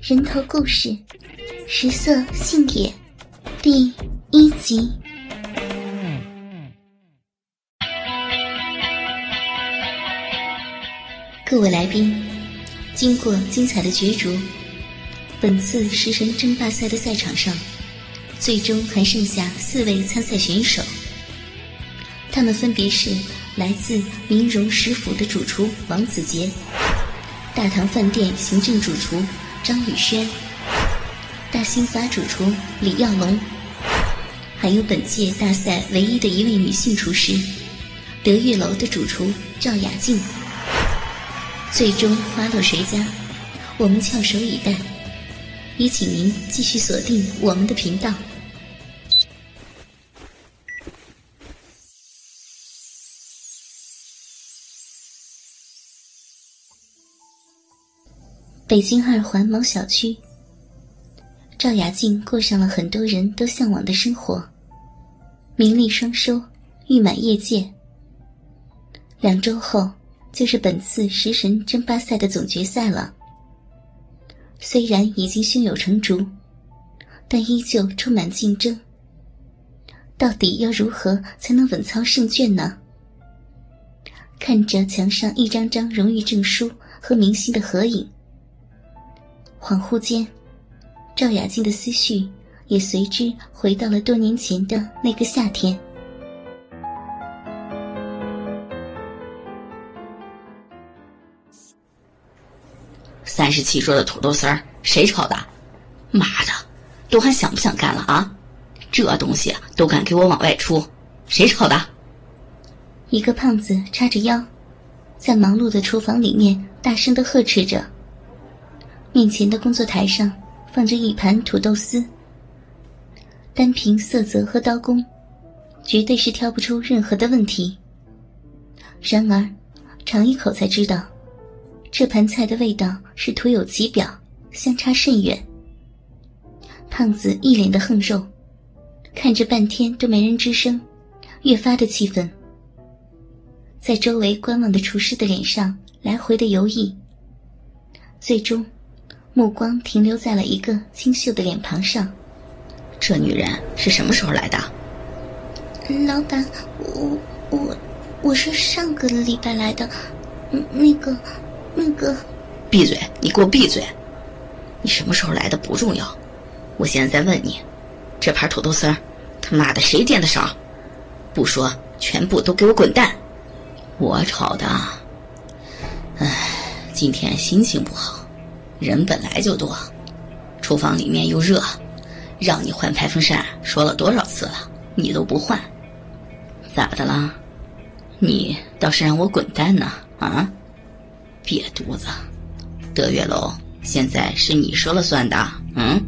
人头故事，食色性也，第一集。各位来宾，经过精彩的角逐，本次食神争霸赛的赛场上，最终还剩下四位参赛选手。他们分别是来自明荣食府的主厨王子杰，大唐饭店行政主厨张宇轩，大兴发主厨李耀龙，还有本届大赛唯一的一位女性厨师德月楼的主厨赵雅静。最终花落谁家，我们翘首以待，也请您继续锁定我们的频道。北京二环某小区，赵雅静过上了很多人都向往的生活，名利双收，誉满业界。两周后就是本次食神争霸赛的总决赛了。虽然已经胸有成竹，但依旧充满竞争。到底要如何才能稳操胜券呢？看着墙上一张张荣誉证书和明星的合影。恍惚间，赵雅静的思绪也随之回到了多年前的那个夏天。三十七桌的土豆丝儿，谁炒的？妈的，都还想不想干了啊？这东西都敢给我往外出，谁炒的？一个胖子叉着腰，在忙碌的厨房里面大声的呵斥着。面前的工作台上放着一盘土豆丝，单凭色泽和刀工，绝对是挑不出任何的问题。然而，尝一口才知道，这盘菜的味道是徒有其表，相差甚远。胖子一脸的横肉，看着半天都没人吱声，越发的气愤。在周围观望的厨师的脸上来回的游移，最终。目光停留在了一个清秀的脸庞上。这女人是什么时候来的？老板，我我我是上个礼拜来的。那个那个，闭嘴！你给我闭嘴！你什么时候来的不重要，我现在在问你，这盘土豆丝儿，他妈的谁点的少？不说，全部都给我滚蛋！我炒的。唉，今天心情不好。人本来就多，厨房里面又热，让你换排风扇说了多少次了，你都不换，咋的啦？你倒是让我滚蛋呢啊！瘪犊子，德月楼现在是你说了算的，嗯？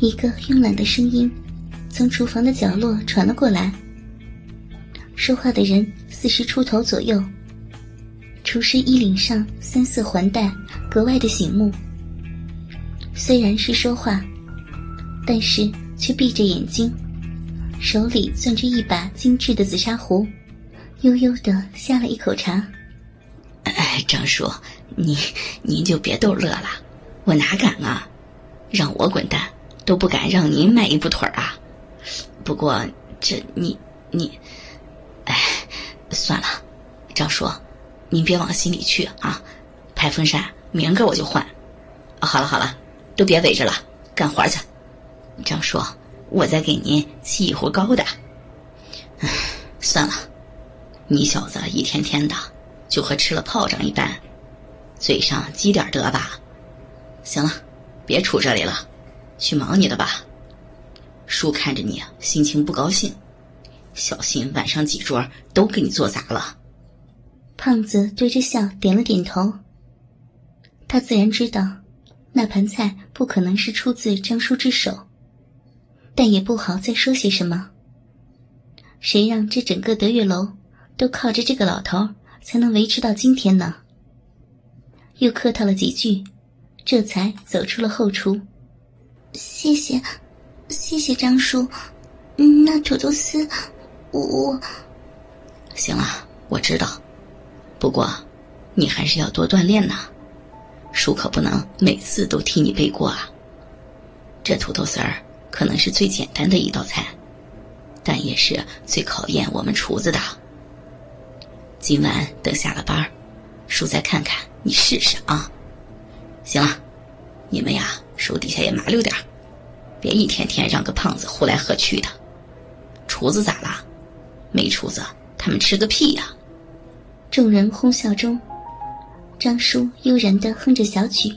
一个慵懒的声音从厨房的角落传了过来，说话的人四十出头左右。厨师衣领上三色环带格外的醒目。虽然是说话，但是却闭着眼睛，手里攥着一把精致的紫砂壶，悠悠的下了一口茶。哎，张叔，你您就别逗乐了，我哪敢啊？让我滚蛋都不敢让您迈一步腿啊！不过这你你，哎，算了，张叔。您别往心里去啊，排风扇明个我就换。好了好了，都别围着了，干活去。张叔，我再给您沏一壶高的。唉，算了，你小子一天天的就和吃了炮仗一般，嘴上积点德吧。行了，别杵这里了，去忙你的吧。叔看着你心情不高兴，小心晚上几桌都给你做砸了。胖子对着笑，点了点头。他自然知道，那盘菜不可能是出自张叔之手，但也不好再说些什么。谁让这整个德月楼都靠着这个老头才能维持到今天呢？又客套了几句，这才走出了后厨。谢谢，谢谢张叔。那土豆丝，我……行了，我知道。不过，你还是要多锻炼呐。叔可不能每次都替你背锅啊。这土豆丝儿可能是最简单的一道菜，但也是最考验我们厨子的。今晚等下了班，叔再看看你试试啊。行了，你们呀，手底下也麻溜点儿别一天天让个胖子呼来喝去的。厨子咋啦？没厨子，他们吃个屁呀！众人哄笑中，张叔悠然的哼着小曲，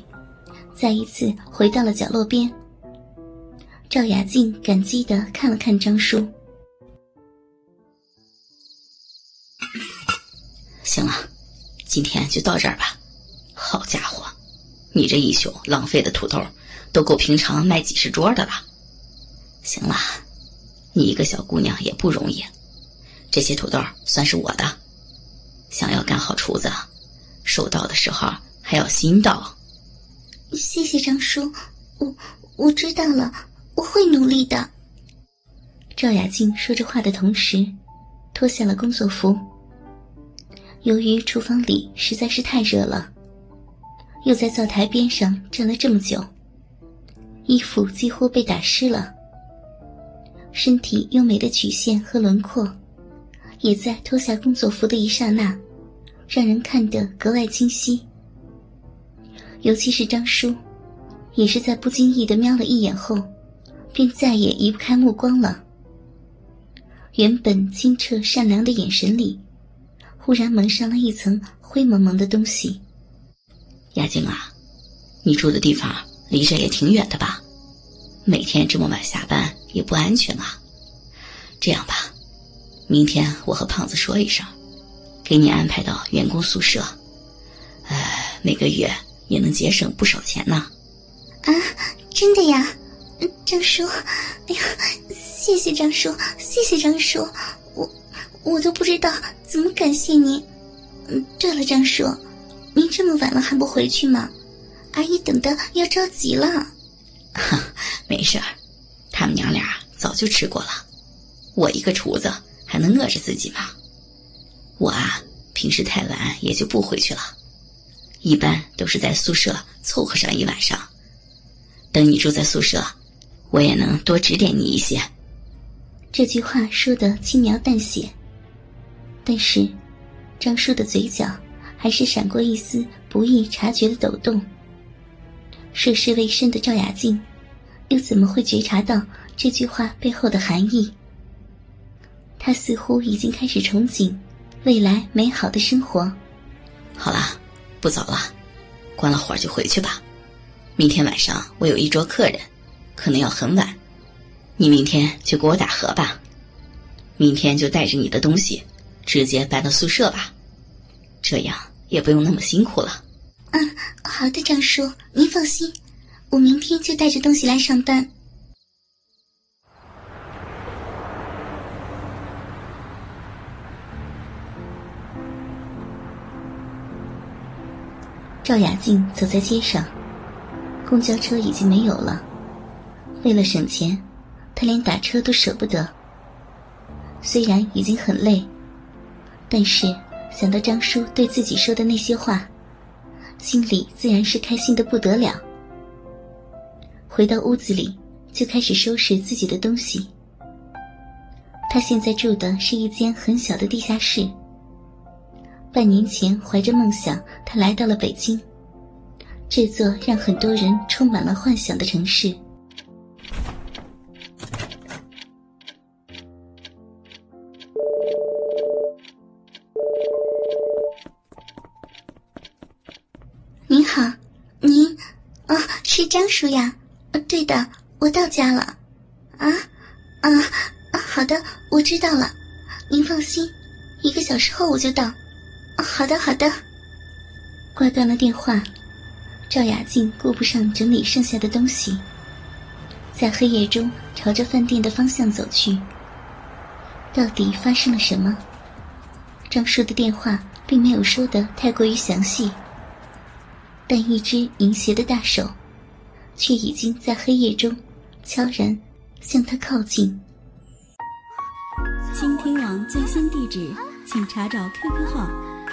再一次回到了角落边。赵雅静感激的看了看张叔。行了，今天就到这儿吧。好家伙，你这一宿浪费的土豆，都够平常卖几十桌的了。行了，你一个小姑娘也不容易，这些土豆算是我的。想要干好厨子，收到的时候还要心到。谢谢张叔，我我知道了，我会努力的。赵雅静说着话的同时，脱下了工作服。由于厨房里实在是太热了，又在灶台边上站了这么久，衣服几乎被打湿了，身体优美的曲线和轮廓，也在脱下工作服的一刹那，让人看得格外清晰。尤其是张叔，也是在不经意的瞄了一眼后，便再也移不开目光了。原本清澈善良的眼神里。忽然蒙上了一层灰蒙蒙的东西。雅静啊，你住的地方离这也挺远的吧？每天这么晚下班也不安全啊。这样吧，明天我和胖子说一声，给你安排到员工宿舍。哎，每个月也能节省不少钱呢。啊，真的呀，张叔，哎呀，谢谢张叔，谢谢张叔，我。我都不知道怎么感谢您。嗯，对了，张叔，您这么晚了还不回去吗？阿姨等的要着急了。哈，没事儿，他们娘俩早就吃过了。我一个厨子还能饿着自己吗？我啊，平时太晚也就不回去了，一般都是在宿舍凑合上一晚上。等你住在宿舍，我也能多指点你一些。这句话说的轻描淡写。但是，张叔的嘴角还是闪过一丝不易察觉的抖动。涉世未深的赵雅静，又怎么会觉察到这句话背后的含义？她似乎已经开始憧憬未来美好的生活。好了，不早了，关了火就回去吧。明天晚上我有一桌客人，可能要很晚，你明天就给我打盒吧。明天就带着你的东西。直接搬到宿舍吧，这样也不用那么辛苦了。嗯，好的，张叔，您放心，我明天就带着东西来上班。赵雅静走在街上，公交车已经没有了。为了省钱，她连打车都舍不得。虽然已经很累。但是想到张叔对自己说的那些话，心里自然是开心的不得了。回到屋子里，就开始收拾自己的东西。他现在住的是一间很小的地下室。半年前怀着梦想，他来到了北京，这座让很多人充满了幻想的城市。您好，您，啊，是张叔呀，对的，我到家了，啊，啊，好的，我知道了，您放心，一个小时后我就到。好的，好的。挂断了电话，赵雅静顾不上整理剩下的东西，在黑夜中朝着饭店的方向走去。到底发生了什么？张叔的电话并没有说的太过于详细，但一只淫邪的大手。却已经在黑夜中悄然向他靠近。倾听网最新地址，请查找 QQ 号：